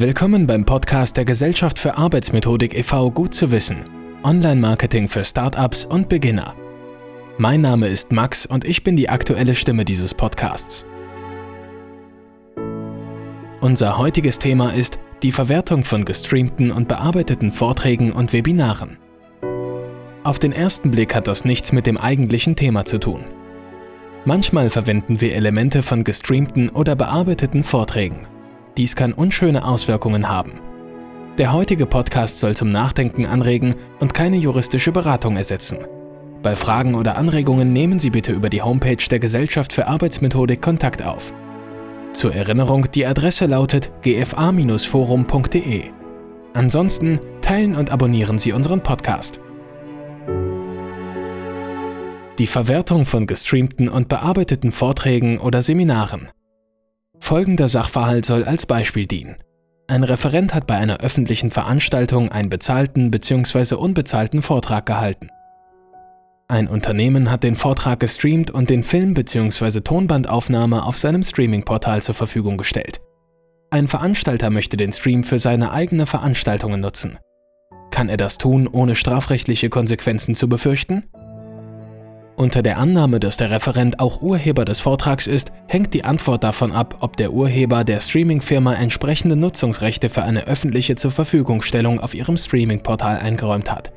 Willkommen beim Podcast der Gesellschaft für Arbeitsmethodik e.V. Gut zu wissen. Online-Marketing für Startups und Beginner. Mein Name ist Max und ich bin die aktuelle Stimme dieses Podcasts. Unser heutiges Thema ist die Verwertung von gestreamten und bearbeiteten Vorträgen und Webinaren. Auf den ersten Blick hat das nichts mit dem eigentlichen Thema zu tun. Manchmal verwenden wir Elemente von gestreamten oder bearbeiteten Vorträgen. Dies kann unschöne Auswirkungen haben. Der heutige Podcast soll zum Nachdenken anregen und keine juristische Beratung ersetzen. Bei Fragen oder Anregungen nehmen Sie bitte über die Homepage der Gesellschaft für Arbeitsmethodik Kontakt auf. Zur Erinnerung, die Adresse lautet gfa-forum.de. Ansonsten teilen und abonnieren Sie unseren Podcast. Die Verwertung von gestreamten und bearbeiteten Vorträgen oder Seminaren. Folgender Sachverhalt soll als Beispiel dienen. Ein Referent hat bei einer öffentlichen Veranstaltung einen bezahlten bzw. unbezahlten Vortrag gehalten. Ein Unternehmen hat den Vortrag gestreamt und den Film bzw. Tonbandaufnahme auf seinem Streaming-Portal zur Verfügung gestellt. Ein Veranstalter möchte den Stream für seine eigene Veranstaltungen nutzen. Kann er das tun, ohne strafrechtliche Konsequenzen zu befürchten? Unter der Annahme, dass der Referent auch Urheber des Vortrags ist, hängt die Antwort davon ab, ob der Urheber der Streaming-Firma entsprechende Nutzungsrechte für eine öffentliche zur Verfügungstellung auf ihrem Streaming-Portal eingeräumt hat.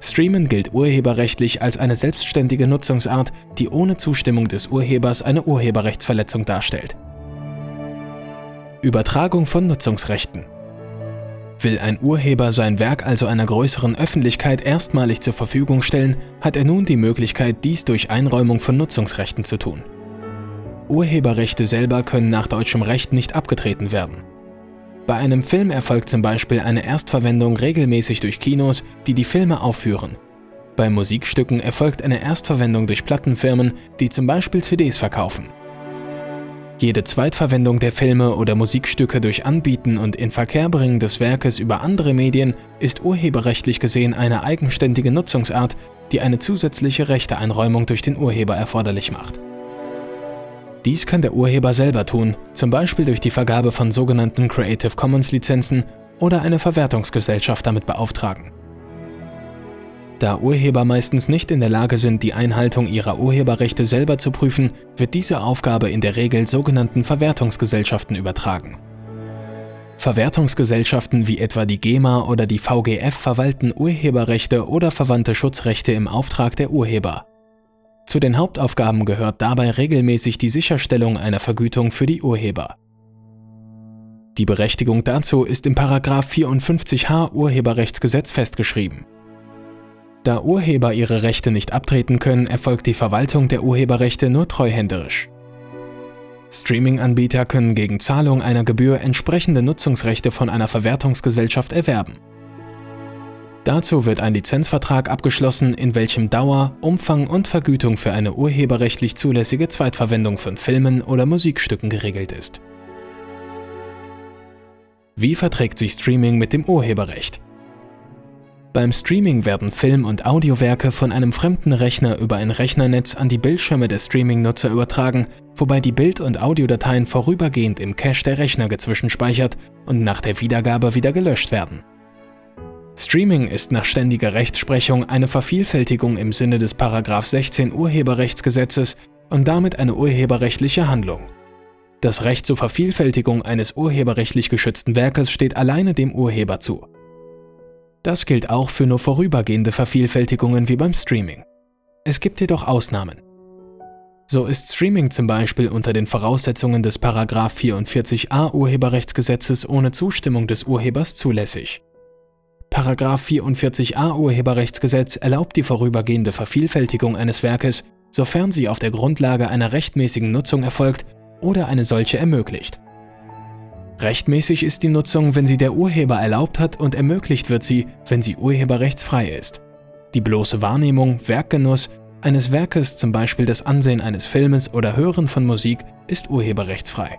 Streamen gilt urheberrechtlich als eine selbstständige Nutzungsart, die ohne Zustimmung des Urhebers eine Urheberrechtsverletzung darstellt. Übertragung von Nutzungsrechten Will ein Urheber sein Werk also einer größeren Öffentlichkeit erstmalig zur Verfügung stellen, hat er nun die Möglichkeit, dies durch Einräumung von Nutzungsrechten zu tun. Urheberrechte selber können nach deutschem Recht nicht abgetreten werden. Bei einem Film erfolgt zum Beispiel eine Erstverwendung regelmäßig durch Kinos, die die Filme aufführen. Bei Musikstücken erfolgt eine Erstverwendung durch Plattenfirmen, die zum Beispiel CDs verkaufen. Jede Zweitverwendung der Filme oder Musikstücke durch Anbieten und Inverkehrbringen des Werkes über andere Medien ist urheberrechtlich gesehen eine eigenständige Nutzungsart, die eine zusätzliche Rechteeinräumung durch den Urheber erforderlich macht. Dies kann der Urheber selber tun, zum Beispiel durch die Vergabe von sogenannten Creative Commons Lizenzen oder eine Verwertungsgesellschaft damit beauftragen. Da Urheber meistens nicht in der Lage sind, die Einhaltung ihrer Urheberrechte selber zu prüfen, wird diese Aufgabe in der Regel sogenannten Verwertungsgesellschaften übertragen. Verwertungsgesellschaften wie etwa die GEMA oder die VGF verwalten Urheberrechte oder verwandte Schutzrechte im Auftrag der Urheber. Zu den Hauptaufgaben gehört dabei regelmäßig die Sicherstellung einer Vergütung für die Urheber. Die Berechtigung dazu ist im 54h Urheberrechtsgesetz festgeschrieben. Da Urheber ihre Rechte nicht abtreten können, erfolgt die Verwaltung der Urheberrechte nur treuhänderisch. Streaming-Anbieter können gegen Zahlung einer Gebühr entsprechende Nutzungsrechte von einer Verwertungsgesellschaft erwerben. Dazu wird ein Lizenzvertrag abgeschlossen, in welchem Dauer, Umfang und Vergütung für eine urheberrechtlich zulässige Zweitverwendung von Filmen oder Musikstücken geregelt ist. Wie verträgt sich Streaming mit dem Urheberrecht? Beim Streaming werden Film- und Audiowerke von einem fremden Rechner über ein Rechnernetz an die Bildschirme der Streaming-Nutzer übertragen, wobei die Bild- und Audiodateien vorübergehend im Cache der Rechner gezwischenspeichert und nach der Wiedergabe wieder gelöscht werden. Streaming ist nach ständiger Rechtsprechung eine Vervielfältigung im Sinne des 16 Urheberrechtsgesetzes und damit eine urheberrechtliche Handlung. Das Recht zur Vervielfältigung eines urheberrechtlich geschützten Werkes steht alleine dem Urheber zu. Das gilt auch für nur vorübergehende Vervielfältigungen wie beim Streaming. Es gibt jedoch Ausnahmen. So ist Streaming zum Beispiel unter den Voraussetzungen des 44a Urheberrechtsgesetzes ohne Zustimmung des Urhebers zulässig. 44a Urheberrechtsgesetz erlaubt die vorübergehende Vervielfältigung eines Werkes, sofern sie auf der Grundlage einer rechtmäßigen Nutzung erfolgt oder eine solche ermöglicht. Rechtmäßig ist die Nutzung, wenn sie der Urheber erlaubt hat und ermöglicht wird sie, wenn sie urheberrechtsfrei ist. Die bloße Wahrnehmung, Werkgenuss eines Werkes, zum Beispiel das Ansehen eines Filmes oder Hören von Musik, ist urheberrechtsfrei.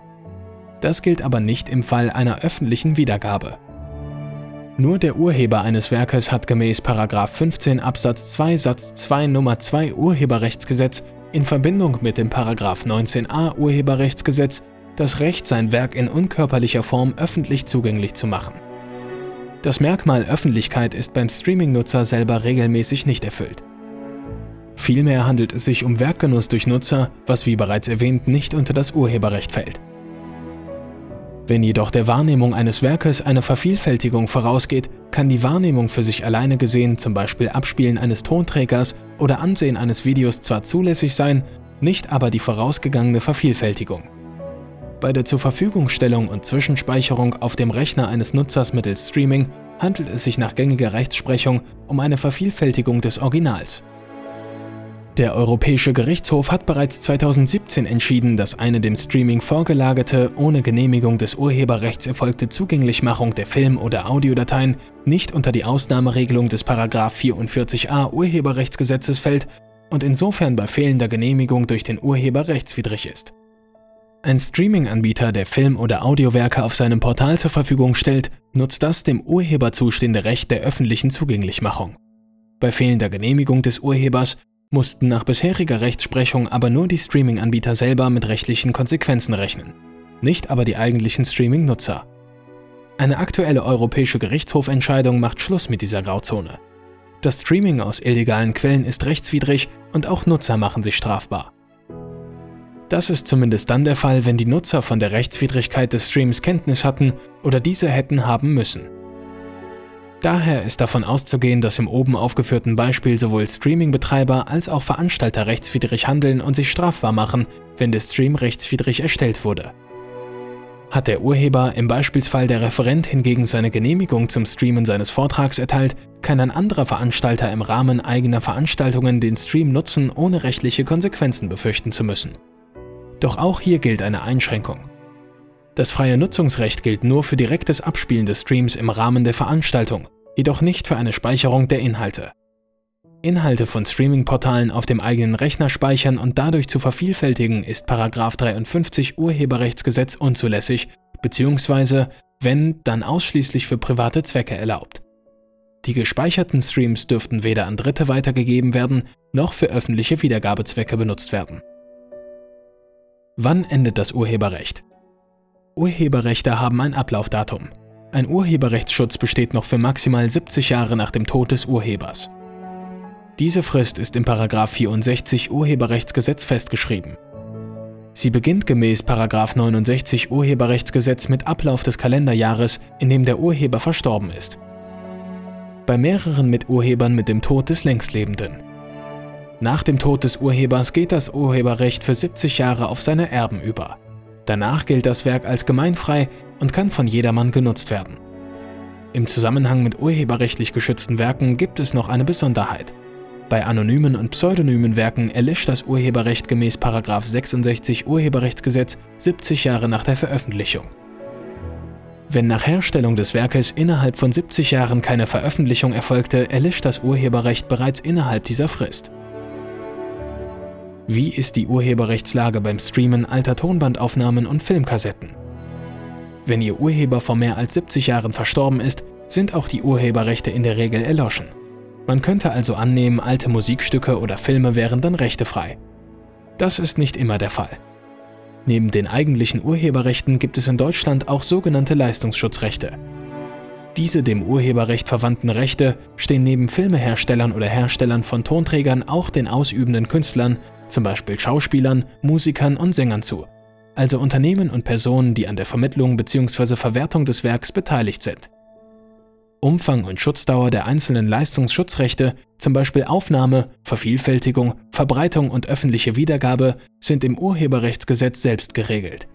Das gilt aber nicht im Fall einer öffentlichen Wiedergabe. Nur der Urheber eines Werkes hat gemäß 15 Absatz 2 Satz 2 Nummer 2 Urheberrechtsgesetz in Verbindung mit dem 19a Urheberrechtsgesetz das Recht, sein Werk in unkörperlicher Form öffentlich zugänglich zu machen. Das Merkmal Öffentlichkeit ist beim Streaming-Nutzer selber regelmäßig nicht erfüllt. Vielmehr handelt es sich um Werkgenuss durch Nutzer, was wie bereits erwähnt nicht unter das Urheberrecht fällt. Wenn jedoch der Wahrnehmung eines Werkes eine Vervielfältigung vorausgeht, kann die Wahrnehmung für sich alleine gesehen, zum Beispiel Abspielen eines Tonträgers oder Ansehen eines Videos zwar zulässig sein, nicht aber die vorausgegangene Vervielfältigung. Bei der Zurverfügungstellung und Zwischenspeicherung auf dem Rechner eines Nutzers mittels Streaming handelt es sich nach gängiger Rechtsprechung um eine Vervielfältigung des Originals. Der Europäische Gerichtshof hat bereits 2017 entschieden, dass eine dem Streaming vorgelagerte, ohne Genehmigung des Urheberrechts erfolgte Zugänglichmachung der Film- oder Audiodateien nicht unter die Ausnahmeregelung des 44a Urheberrechtsgesetzes fällt und insofern bei fehlender Genehmigung durch den Urheber rechtswidrig ist. Ein Streaming-Anbieter, der Film- oder Audiowerke auf seinem Portal zur Verfügung stellt, nutzt das dem Urheber zustehende Recht der öffentlichen Zugänglichmachung. Bei fehlender Genehmigung des Urhebers mussten nach bisheriger Rechtsprechung aber nur die Streaming-Anbieter selber mit rechtlichen Konsequenzen rechnen, nicht aber die eigentlichen Streaming-Nutzer. Eine aktuelle europäische Gerichtshofentscheidung macht Schluss mit dieser Grauzone. Das Streaming aus illegalen Quellen ist rechtswidrig und auch Nutzer machen sich strafbar. Das ist zumindest dann der Fall, wenn die Nutzer von der Rechtswidrigkeit des Streams Kenntnis hatten oder diese hätten haben müssen. Daher ist davon auszugehen, dass im oben aufgeführten Beispiel sowohl Streaming-Betreiber als auch Veranstalter rechtswidrig handeln und sich strafbar machen, wenn der Stream rechtswidrig erstellt wurde. Hat der Urheber, im Beispielsfall der Referent, hingegen seine Genehmigung zum Streamen seines Vortrags erteilt, kann ein anderer Veranstalter im Rahmen eigener Veranstaltungen den Stream nutzen, ohne rechtliche Konsequenzen befürchten zu müssen. Doch auch hier gilt eine Einschränkung. Das freie Nutzungsrecht gilt nur für direktes Abspielen des Streams im Rahmen der Veranstaltung, jedoch nicht für eine Speicherung der Inhalte. Inhalte von Streaming-Portalen auf dem eigenen Rechner speichern und dadurch zu vervielfältigen ist 53 Urheberrechtsgesetz unzulässig, beziehungsweise, wenn, dann ausschließlich für private Zwecke erlaubt. Die gespeicherten Streams dürften weder an Dritte weitergegeben werden, noch für öffentliche Wiedergabezwecke benutzt werden. Wann endet das Urheberrecht? Urheberrechte haben ein Ablaufdatum. Ein Urheberrechtsschutz besteht noch für maximal 70 Jahre nach dem Tod des Urhebers. Diese Frist ist im 64 Urheberrechtsgesetz festgeschrieben. Sie beginnt gemäß 69 Urheberrechtsgesetz mit Ablauf des Kalenderjahres, in dem der Urheber verstorben ist. Bei mehreren Miturhebern mit dem Tod des Längstlebenden. Nach dem Tod des Urhebers geht das Urheberrecht für 70 Jahre auf seine Erben über. Danach gilt das Werk als gemeinfrei und kann von jedermann genutzt werden. Im Zusammenhang mit urheberrechtlich geschützten Werken gibt es noch eine Besonderheit. Bei anonymen und pseudonymen Werken erlischt das Urheberrecht gemäß 66 Urheberrechtsgesetz 70 Jahre nach der Veröffentlichung. Wenn nach Herstellung des Werkes innerhalb von 70 Jahren keine Veröffentlichung erfolgte, erlischt das Urheberrecht bereits innerhalb dieser Frist. Wie ist die Urheberrechtslage beim Streamen alter Tonbandaufnahmen und Filmkassetten? Wenn Ihr Urheber vor mehr als 70 Jahren verstorben ist, sind auch die Urheberrechte in der Regel erloschen. Man könnte also annehmen, alte Musikstücke oder Filme wären dann rechtefrei. Das ist nicht immer der Fall. Neben den eigentlichen Urheberrechten gibt es in Deutschland auch sogenannte Leistungsschutzrechte. Diese dem Urheberrecht verwandten Rechte stehen neben Filmeherstellern oder Herstellern von Tonträgern auch den ausübenden Künstlern zum Beispiel Schauspielern, Musikern und Sängern zu, also Unternehmen und Personen, die an der Vermittlung bzw. Verwertung des Werks beteiligt sind. Umfang und Schutzdauer der einzelnen Leistungsschutzrechte, zum Beispiel Aufnahme, Vervielfältigung, Verbreitung und öffentliche Wiedergabe, sind im Urheberrechtsgesetz selbst geregelt.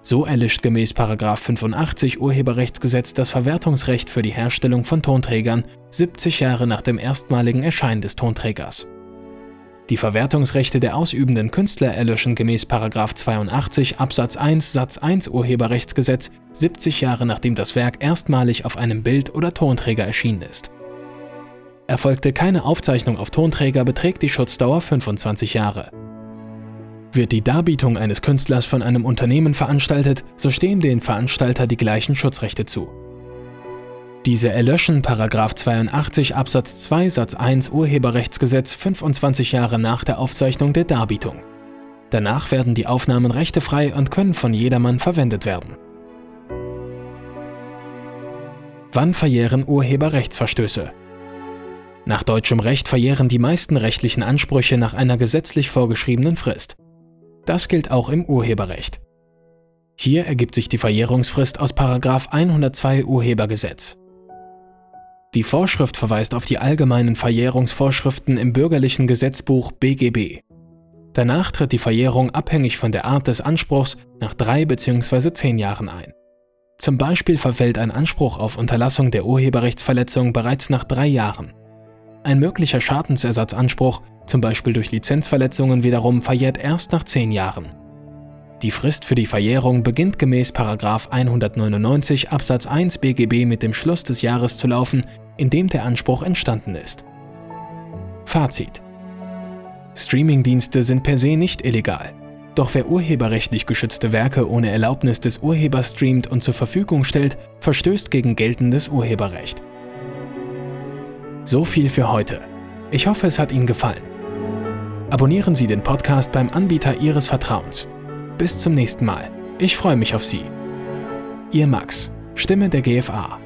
So erlischt gemäß 85 Urheberrechtsgesetz das Verwertungsrecht für die Herstellung von Tonträgern 70 Jahre nach dem erstmaligen Erscheinen des Tonträgers. Die Verwertungsrechte der ausübenden Künstler erlöschen gemäß 82 Absatz 1 Satz 1 Urheberrechtsgesetz 70 Jahre nachdem das Werk erstmalig auf einem Bild oder Tonträger erschienen ist. Erfolgte keine Aufzeichnung auf Tonträger, beträgt die Schutzdauer 25 Jahre. Wird die Darbietung eines Künstlers von einem Unternehmen veranstaltet, so stehen dem Veranstalter die gleichen Schutzrechte zu. Diese erlöschen 82 Absatz 2 Satz 1 Urheberrechtsgesetz 25 Jahre nach der Aufzeichnung der Darbietung. Danach werden die Aufnahmen rechtefrei und können von jedermann verwendet werden. Wann verjähren Urheberrechtsverstöße? Nach deutschem Recht verjähren die meisten rechtlichen Ansprüche nach einer gesetzlich vorgeschriebenen Frist. Das gilt auch im Urheberrecht. Hier ergibt sich die Verjährungsfrist aus 102 Urhebergesetz. Die Vorschrift verweist auf die allgemeinen Verjährungsvorschriften im bürgerlichen Gesetzbuch BGB. Danach tritt die Verjährung abhängig von der Art des Anspruchs nach drei bzw. zehn Jahren ein. Zum Beispiel verfällt ein Anspruch auf Unterlassung der Urheberrechtsverletzung bereits nach drei Jahren. Ein möglicher Schadensersatzanspruch, zum Beispiel durch Lizenzverletzungen wiederum, verjährt erst nach zehn Jahren. Die Frist für die Verjährung beginnt gemäß 199 Absatz 1 BGB mit dem Schluss des Jahres zu laufen, in dem der Anspruch entstanden ist. Fazit Streamingdienste sind per se nicht illegal. Doch wer urheberrechtlich geschützte Werke ohne Erlaubnis des Urhebers streamt und zur Verfügung stellt, verstößt gegen geltendes Urheberrecht. So viel für heute. Ich hoffe, es hat Ihnen gefallen. Abonnieren Sie den Podcast beim Anbieter Ihres Vertrauens. Bis zum nächsten Mal. Ich freue mich auf Sie. Ihr Max, Stimme der GFA.